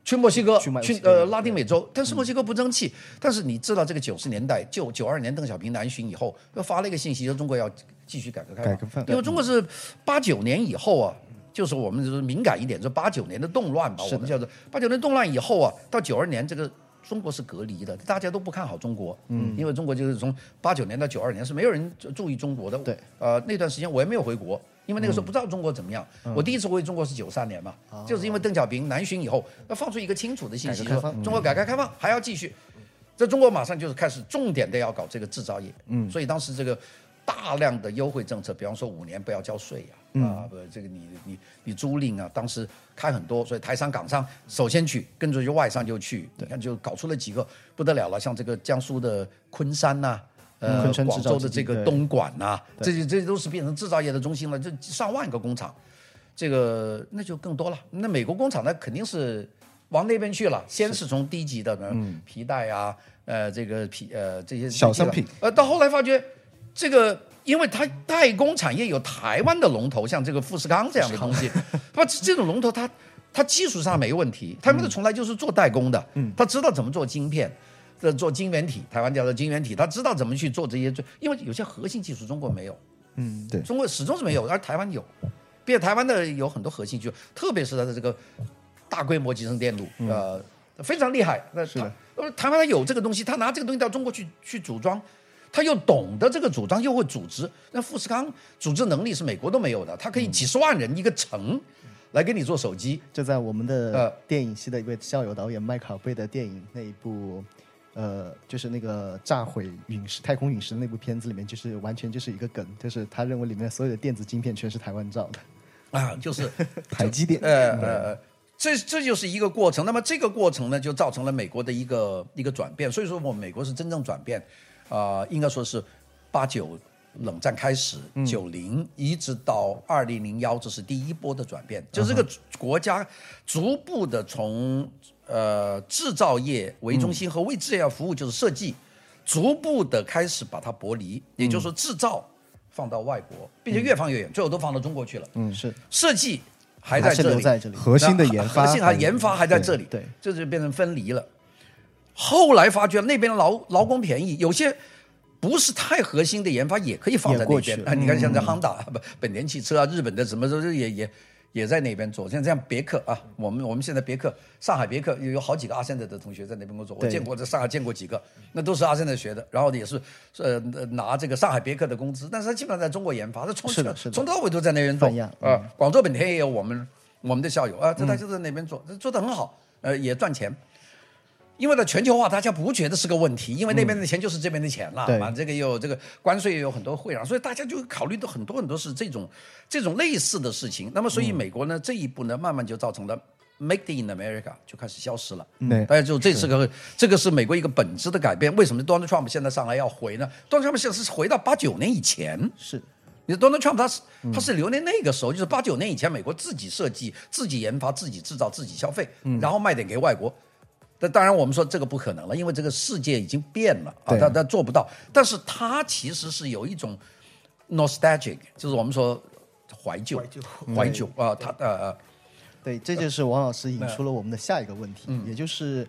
去墨西哥，去呃拉丁美洲，但是墨西哥不争气。但是你知道，这个九十年代，就九二年邓小平南巡以后，又发了一个信息，说中国要继续改革开放，改革开放因为中国是八九年以后啊。就是我们就是敏感一点，就八九年的动乱吧，我们叫做。八九年动乱以后啊，到九二年这个中国是隔离的，大家都不看好中国，嗯，因为中国就是从八九年到九二年是没有人注意中国的，对，呃，那段时间我也没有回国，因为那个时候不知道中国怎么样。我第一次回中国是九三年嘛，就是因为邓小平南巡以后，要放出一个清楚的信息，说中国改革开放还要继续。在中国马上就是开始重点的要搞这个制造业，嗯，所以当时这个大量的优惠政策，比方说五年不要交税呀、啊，不，这个你你你租赁啊，当时开很多，所以台商港商首先去，跟着就外商就去，你看就搞出了几个不得了了，像这个江苏的昆山呐、呃，广州的这个东莞呐、这些这些都是变成制造业的中心了，这上万个工厂，这个那就更多了。那美国工厂那肯定是往那边去了，先是从低级的呢皮带啊，呃，这个皮呃这些小商品，呃，到后来发觉这个。因为它代工产业有台湾的龙头，像这个富士康这样的东西，不，这种龙头它它技术上没问题，他们的从来就是做代工的，嗯，他知道怎么做晶片，这做晶圆体，台湾叫做晶圆体，他知道怎么去做这些，因为有些核心技术中国没有，嗯对中国始终是没有，而台湾有，并且台湾的有很多核心技术，特别是它的这个大规模集成电路，呃，非常厉害。那是，那么，台湾它有这个东西，他拿这个东西到中国去去组装。他又懂得这个主张，又会组织。那富士康组织能力是美国都没有的，他可以几十万人一个城来给你做手机。就在我们呃的电影系的一位校友导演麦考贝的电影那一部，呃，就是那个炸毁陨石太空陨石的那部片子里面，就是完全就是一个梗，就是他认为里面所有的电子晶片全是台湾造的。啊，就是 台积电，呃呃，这这就是一个过程。那么这个过程呢，就造成了美国的一个一个转变。所以说，我们美国是真正转变，啊、应该说是八九冷战开始，九零、一直到二零零幺，这是第一波的转变，就是这个国家逐步的从呃制造业为中心和为制造业服务，就是设计，逐步的开始把它剥离，也就是说制造放到外国，并且越放越远，最后都放到中国去了。嗯，是。设计还在这里，在这里。核心的研发，核心还研发还在这里，对，这就变成分离了。后来发觉那边劳劳工便宜，有些不是太核心的研发也可以放在那边啊。你看，像这汉达不本田汽车啊，日本的什么都是也也也在那边做。像这样别克啊，我们我们现在别克上海别克有有好几个阿森德的同学在那边工作，我见过在上海见过几个，那都是阿森德学的，然后也是呃拿这个上海别克的工资，但是他基本上在中国研发，他从是的从头到尾都在那边做泛亚啊。广州本田也有我们我们的校友啊，这他就在那边做，做的很好，呃，也赚钱。因为呢，全球化大家不觉得是个问题，因为那边的钱就是这边的钱了对嘛，这个又有这个关税也有很多会让，所以大家就考虑到很多很多是这种这种类似的事情。那么，所以美国呢、这一步呢，慢慢就造成了 Make in America 就开始消失了。对大家就这是个这个是美国一个本质的改变。为什么 Donald Trump 现在上来要回呢？Donald Trump 现在是回到八九年以前，是你 Donald Trump 他是他是留恋那个时候，就是八九年以前，美国自己设计、自己研发、自己制造、自己消费，然后卖点给外国。那当然，我们说这个不可能了，因为这个世界已经变了啊，他他做不到。但是他其实是有一种 nostalgic，就是我们说怀旧、怀旧啊，他呃呃，对，这就是王老师引出了我们的下一个问题，嗯也就是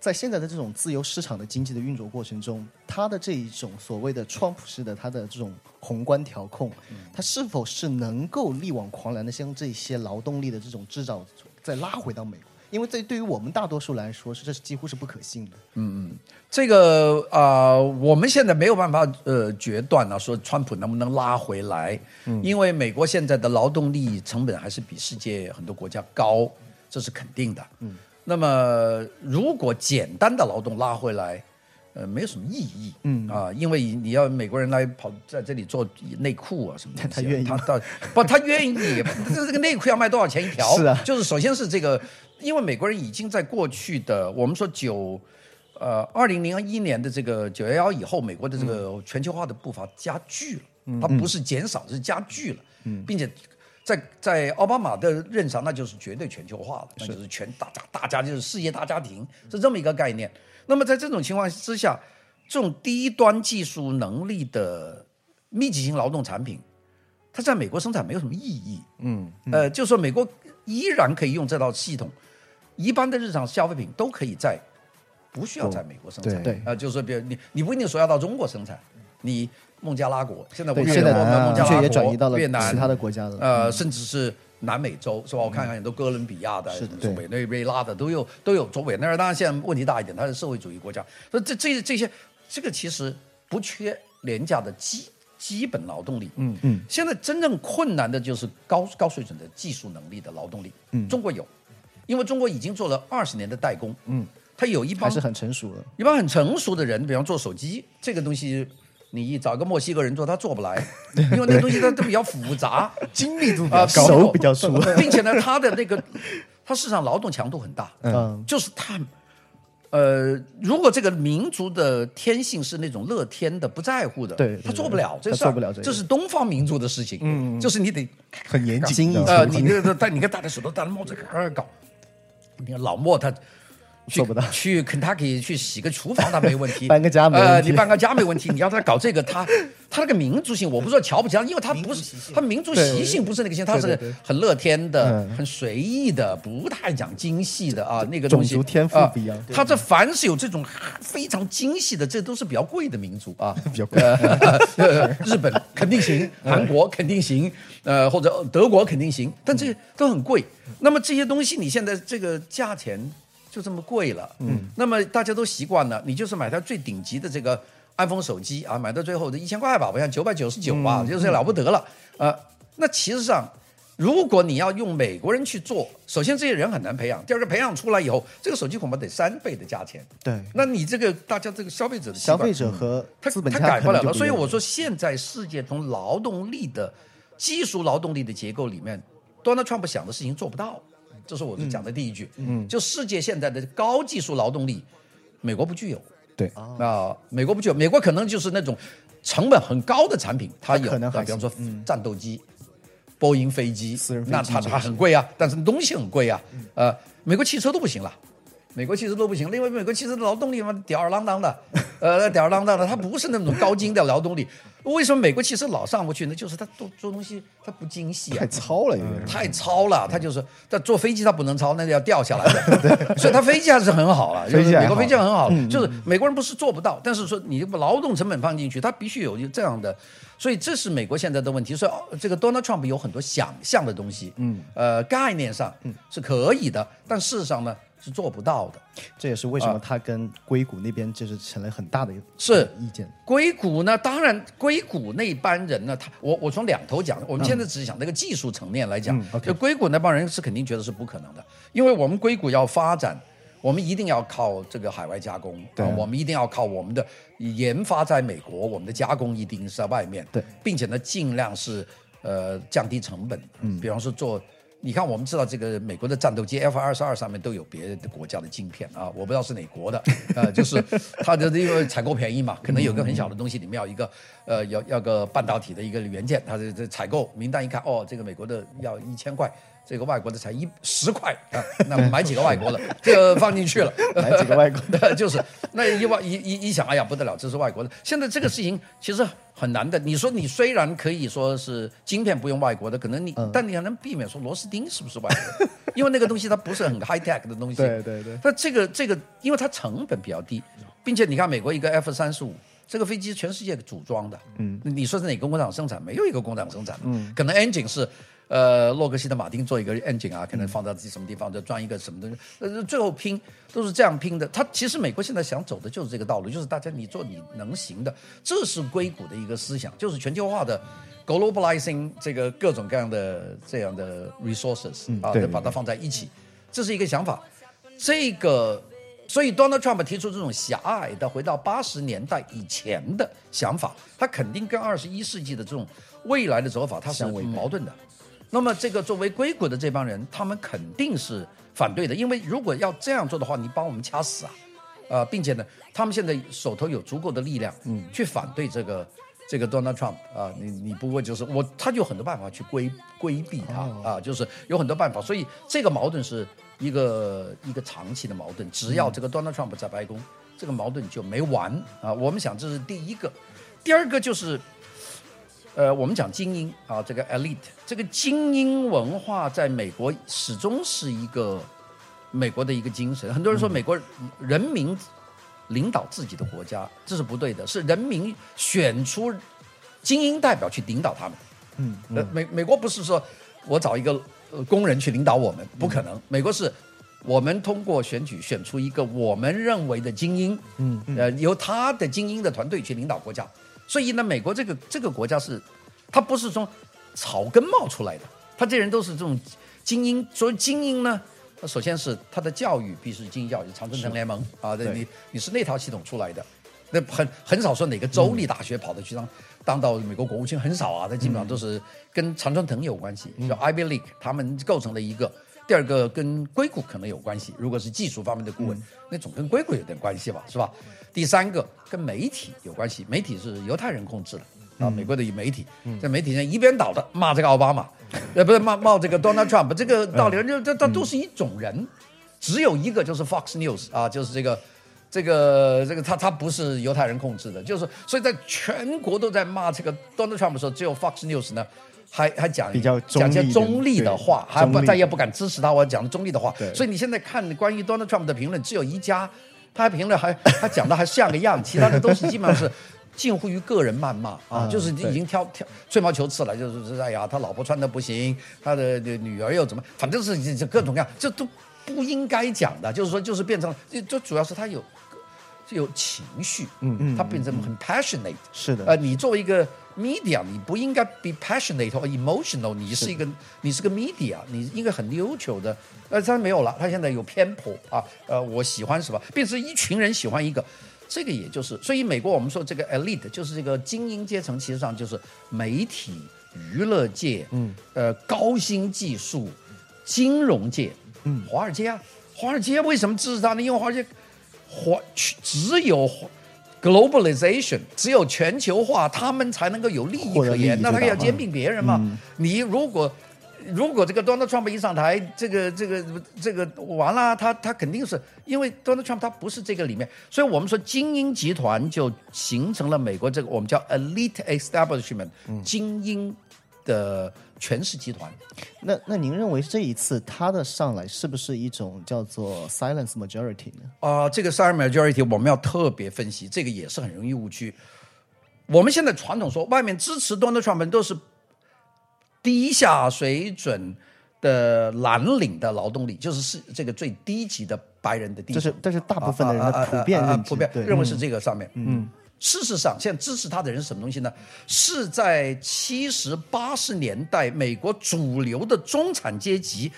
在现在的这种自由市场的经济的运作过程中，他的这一种所谓的川普式的他的这种宏观调控，嗯它是否是能够力挽狂澜的将这些劳动力的这种制造再拉回到美国？因为这对于我们大多数来说，是这是几乎是不可信的。嗯嗯这个啊、呃我们现在没有办法呃决断啊，说川普能不能拉回来，嗯因为美国现在的劳动力成本还是比世界很多国家高，这是肯定的。嗯，那么如果简单的劳动拉回来，呃，没有什么意义。嗯啊，因为你要美国人来跑在这里做内裤啊什么东西啊，他愿意他他不，他愿意，这这个内裤要卖多少钱一条？是啊就是首先是这个，因为美国人已经在过去的我们说九。呃，二零零一年的这个九幺幺以后，美国的这个全球化的步伐加剧了，嗯它不是减少，是加剧了，嗯并且在在奥巴马的任上，那就是绝对全球化了，那就是全大家大家就是世界大家庭，是这么一个概念。那么在这种情况之下，这种低端技术能力的密集型劳动产品，它在美国生产没有什么意义。嗯，呃，就是说美国依然可以用这套系统，一般的日常消费品都可以在不需要在美国生产。对呃，就是说，比如你你不一定说要到中国生产，你孟加拉国现在我对，看现在我们孟加拉国也转移到了越南其他的国家了。呃，甚至是南美洲，是吧？我看看很多哥伦比亚的、是的什么委内瑞拉的都有都有做委内瑞拉，现在问题大一点，它是社会主义国家，所以这这这些这个其实不缺廉价的基基本劳动力。嗯嗯，现在真正困难的就是高高水准的技术能力的劳动力。嗯，中国有，因为中国已经做了二十年的代工。嗯，它有一帮还是很成熟了。一般很成熟的人，比方做手机这个东西，你找个墨西哥人做，他做不来，因为那东西它都比较复杂，精密度比啊，较高，手比较粗并且呢，他的那个他市场劳动强度很大，嗯，就是他。呃，如果这个民族的天性是那种乐天的、不在乎的，对对他做不了这他事儿。做不了这个。这是东方民族的事情，嗯，就是你得很严谨的。呃，你那个戴你看戴着手套戴着帽子搁那儿搞，你看老莫他去做不到。去肯塔基去洗个厨房他没问题，搬个家没呃，问题。你搬个家没问题，你要他搞这个，他他那个民族性，我不是说瞧不起他，因为他不是他民族习性不是那个性，他是很乐天的、嗯。很随意的，不太讲精细的啊，那个东西种族天赋啊不一样他这凡是有这种非常精细的，这都是比较贵的民族啊，比较贵呃，日本肯定行，韩国肯定行，呃，或者德国肯定行，但这些都很贵。那么这些东西你现在这个价钱就这么贵了，嗯，那么大家都习惯了，你就是买台最顶级的这个 iPhone 手机啊，买到最后的一千块吧，我想九百九十九啊，就是了不得了，呃，那其实上。如果你要用美国人去做，首先这些人很难培养，第二个培养出来以后，这个手机恐怕得三倍的价钱。对，那你这个大家这个消费者的消费者和他资本他改不了了。所以我说，现在世界从劳动力的技术劳动力的结构里面，Donald Trump 想的事情做不到，这是我是讲的第一句。嗯，就世界现在的高技术劳动力，美国不具有。对，啊、美国不具有，美国可能就是那种成本很高的产品，它有，可能还啊比方说战斗机、波音飞机私人，飞机那它它很贵啊，但是东西很贵啊。呃，美国汽车都不行了。美国汽车都不行，因为美国汽车的劳动力嘛吊儿郎当的，呃，吊儿郎当的，它不是那种高精的劳动力。为什么美国汽车老上不去？呢？就是它做做东西它不精细啊。太，糙了，有点。太糙了，他就是，他坐飞机他不能糙，那个要掉下来的，所以他飞机还是很好了，美国飞机很好，就是美国人不是做不到，但是说你把劳动成本放进去，他必须有这样的，所以这是美国现在的问题。所以哦这个 Donald Trump 有很多想象的东西，嗯，呃，概念上是可以的，但事实上呢是做不到的。这也是为什么他跟硅谷那边就是成了很大的是意见。硅谷呢，当然硅谷那帮人呢，他我我从两头讲，我们现在只是讲那个技术层面来讲，就硅谷那帮人是肯定觉得是不可能的，因为我们硅谷要发展，我们一定要靠这个海外加工，对啊我们一定要靠我们的研发在美国，我们的加工一定是在外面，对，并且呢尽量是呃降低成本，嗯，比方说做。你看，我们知道这个美国的战斗机 F 二十二上面都有别的国家的晶片啊，我不知道是哪国的，呃，就是它的因为采购便宜嘛，可能有个很小的东西里面要一个呃要要个半导体的一个元件，它这这采购名单一看，哦，这个美国的要一千块，这个外国的才一十块 啊，那买几个外国的，这个放进去了，买几个外国的，就是那一万一一一想，哎呀不得了，这是外国的。现在这个事情其实很难的。你说你虽然可以说是晶片不用外国的，可能你，嗯但你还能避免说螺丝钉是不是外国的？因为那个东西它不是很 high tech 的东西。对对对那这个这个，因为它成本比较低，并且你看美国一个 F 三十五。这个飞机全世界组装的，嗯，你说是哪个工厂生产？没有一个工厂生产的，嗯，可能 engine 是，呃，洛克希德马丁做一个 engine 啊，可能放到自己什么地方，就装一个什么东西，呃，最后拼都是这样拼的。他其实美国现在想走的就是这个道路，就是大家你做你能行的，这是硅谷的一个思想，就是全球化的 globalizing 这个各种各样的这样的 resources 啊，对把它放在一起，这是一个想法。这个，所以 Donald Trump 提出这种狭隘的回到八十年代以前的想法，他肯定跟二十一世纪的这种未来的走法，他是相违背矛盾的。那么这个作为硅谷的这帮人，他们肯定是反对的，因为如果要这样做的话，你把我们掐死啊！呃，并且呢，他们现在手头有足够的力量，嗯，去反对这个这个 Donald Trump 啊、你你不过就是我，他就有很多办法去规规避他、啊，就是有很多办法，所以这个矛盾是一个一个长期的矛盾，只要这个 Donald Trump 在白宫，这个矛盾就没完啊。我们想这是第一个，第二个就是。呃，我们讲精英啊，这个 elite，这个精英文化在美国始终是一个美国的一个精神。很多人说美国人民领导自己的国家，这是不对的，是人民选出精英代表去领导他们。嗯，呃，美美国不是说我找一个呃工人去领导我们，不可能。美国是我们通过选举选出一个我们认为的精英，嗯，呃，由他的精英的团队去领导国家。所以呢，美国这个这个国家是，它不是从草根冒出来的，他这人都是这种精英。所以精英呢，首先是他的教育必须是精英教育，常春藤联盟啊，对你你是那套系统出来的。那很很少说哪个州立大学跑的去当、当到美国国务卿很少啊，他基本上都是跟常春藤有关系，叫 Ivy League 他们构成了一个。第二个跟硅谷可能有关系，如果是技术方面的顾问，那总跟硅谷有点关系吧，是吧？第三个跟媒体有关系，媒体是犹太人控制的啊，美国的媒体在媒体上一边倒的骂这个奥巴马，呃，不是骂骂这个 Donald Trump，这个道理就这这都是一种人，只有一个就是 Fox News 啊，就是这个。这个这个他他不是犹太人控制的，就是所以在全国都在骂这个 Donald Trump 的时候，只有 Fox News 呢还还讲比较讲些中立的话，还不再也不敢支持他，我讲的中立的话对。所以你现在看关于 Donald Trump 的评论，只有一家，他还评论还他讲的还像个样，其他的都是基本上是近乎于个人谩骂 啊，啊就是已经挑挑吹毛求疵了，就是哎呀，他老婆穿的不行，他的女儿又怎么，反正是各种各样，这都不应该讲的，就是说就是变成了，就就主要是他有。就有情绪，嗯嗯，他变成很 passionate，是的。呃，你作为一个 media，你不应该 be passionate or emotional，你是一个你是个 media，你应该很 neutral 的，呃，他没有了，他现在有偏颇啊，呃，我喜欢什么，变成一群人喜欢一个，这个也就是，所以美国我们说这个 elite 就是这个精英阶层，其实上就是媒体、娱乐界，嗯，呃，高新技术、金融界，嗯，华尔街啊，华尔街为什么支持他呢？因为华尔街。华只有 globalization，只有全球化，他们才能够有利益可言。那他要兼并别人嘛？你如果如果这个 Donald Trump 一上台，这个这个这个完了，他他肯定是因为 Donald Trump 他不是这个里面，所以我们说精英集团就形成了美国这个我们叫 elite establishment，、精英的权势集团。那那您认为这一次他的上来是不是一种叫做 silence majority 呢？啊、这个 silence majority 我们要特别分析，这个也是很容易误区。我们现在传统说，外面支持 Donald Trump 的都是低下水准的蓝领的劳动力，就是是这个最低级的白人的地层。这是但是大部分的人的普遍认知，啊啊啊普遍认为是这个上面。嗯，事实上，现在支持他的人是什么东西呢？是在七十八十年代美国主流的中产阶级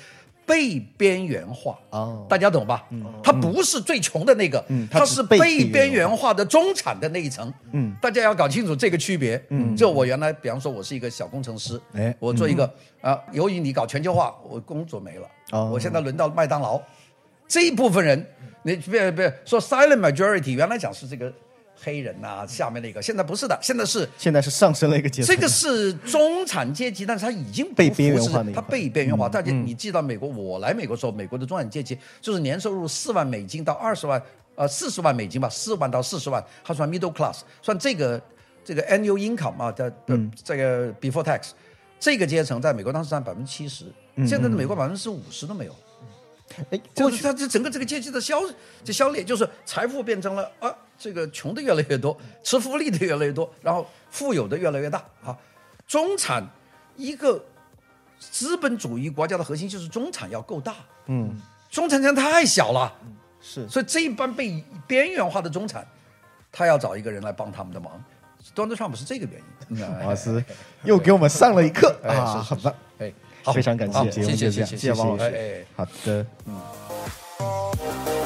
被边缘化。哦。大家懂吧？他不是最穷的那个，他是被被边边缘化的中产的那一层。嗯，大家要搞清楚这个区别。嗯，就我原来，比方说，我是一个小工程师，哎。我做一个啊，由于你搞全球化，我工作没了，哦。我现在轮到麦当劳，这一部分人，你别别说 silent majority，原来讲是这个黑人呐、下面那个，现在不是的，现在是现在是上升了一个阶层。这个是中产阶级，但是他已经被边缘化的一块被边缘化。大家你记到美国，我来美国的时候，美国的中产阶级就是年收入四万美金到二十万，呃，四十万美金吧，四万到四十万，他算 middle class，算这个这个 annual income 啊的的这个 before tax，这个阶层在美国当时占百分之七十，现在的美国百分之五十都没有。哎，过去就是它这整个这个阶级的消这消裂，就是财富变成了啊，这个穷的越来越多，吃福利的越来越多，然后富有的越来越大啊。中产一个资本主义国家的核心就是中产要够大，嗯，中产现在太小了，是所以这一般被边缘化的中产，他要找一个人来帮他们的忙。Donald Trump 是这个原因。老师又给我们上了一课哎啊，很棒。哎，好，非常感谢谢谢就这样谢谢谢王老师。好的，Tell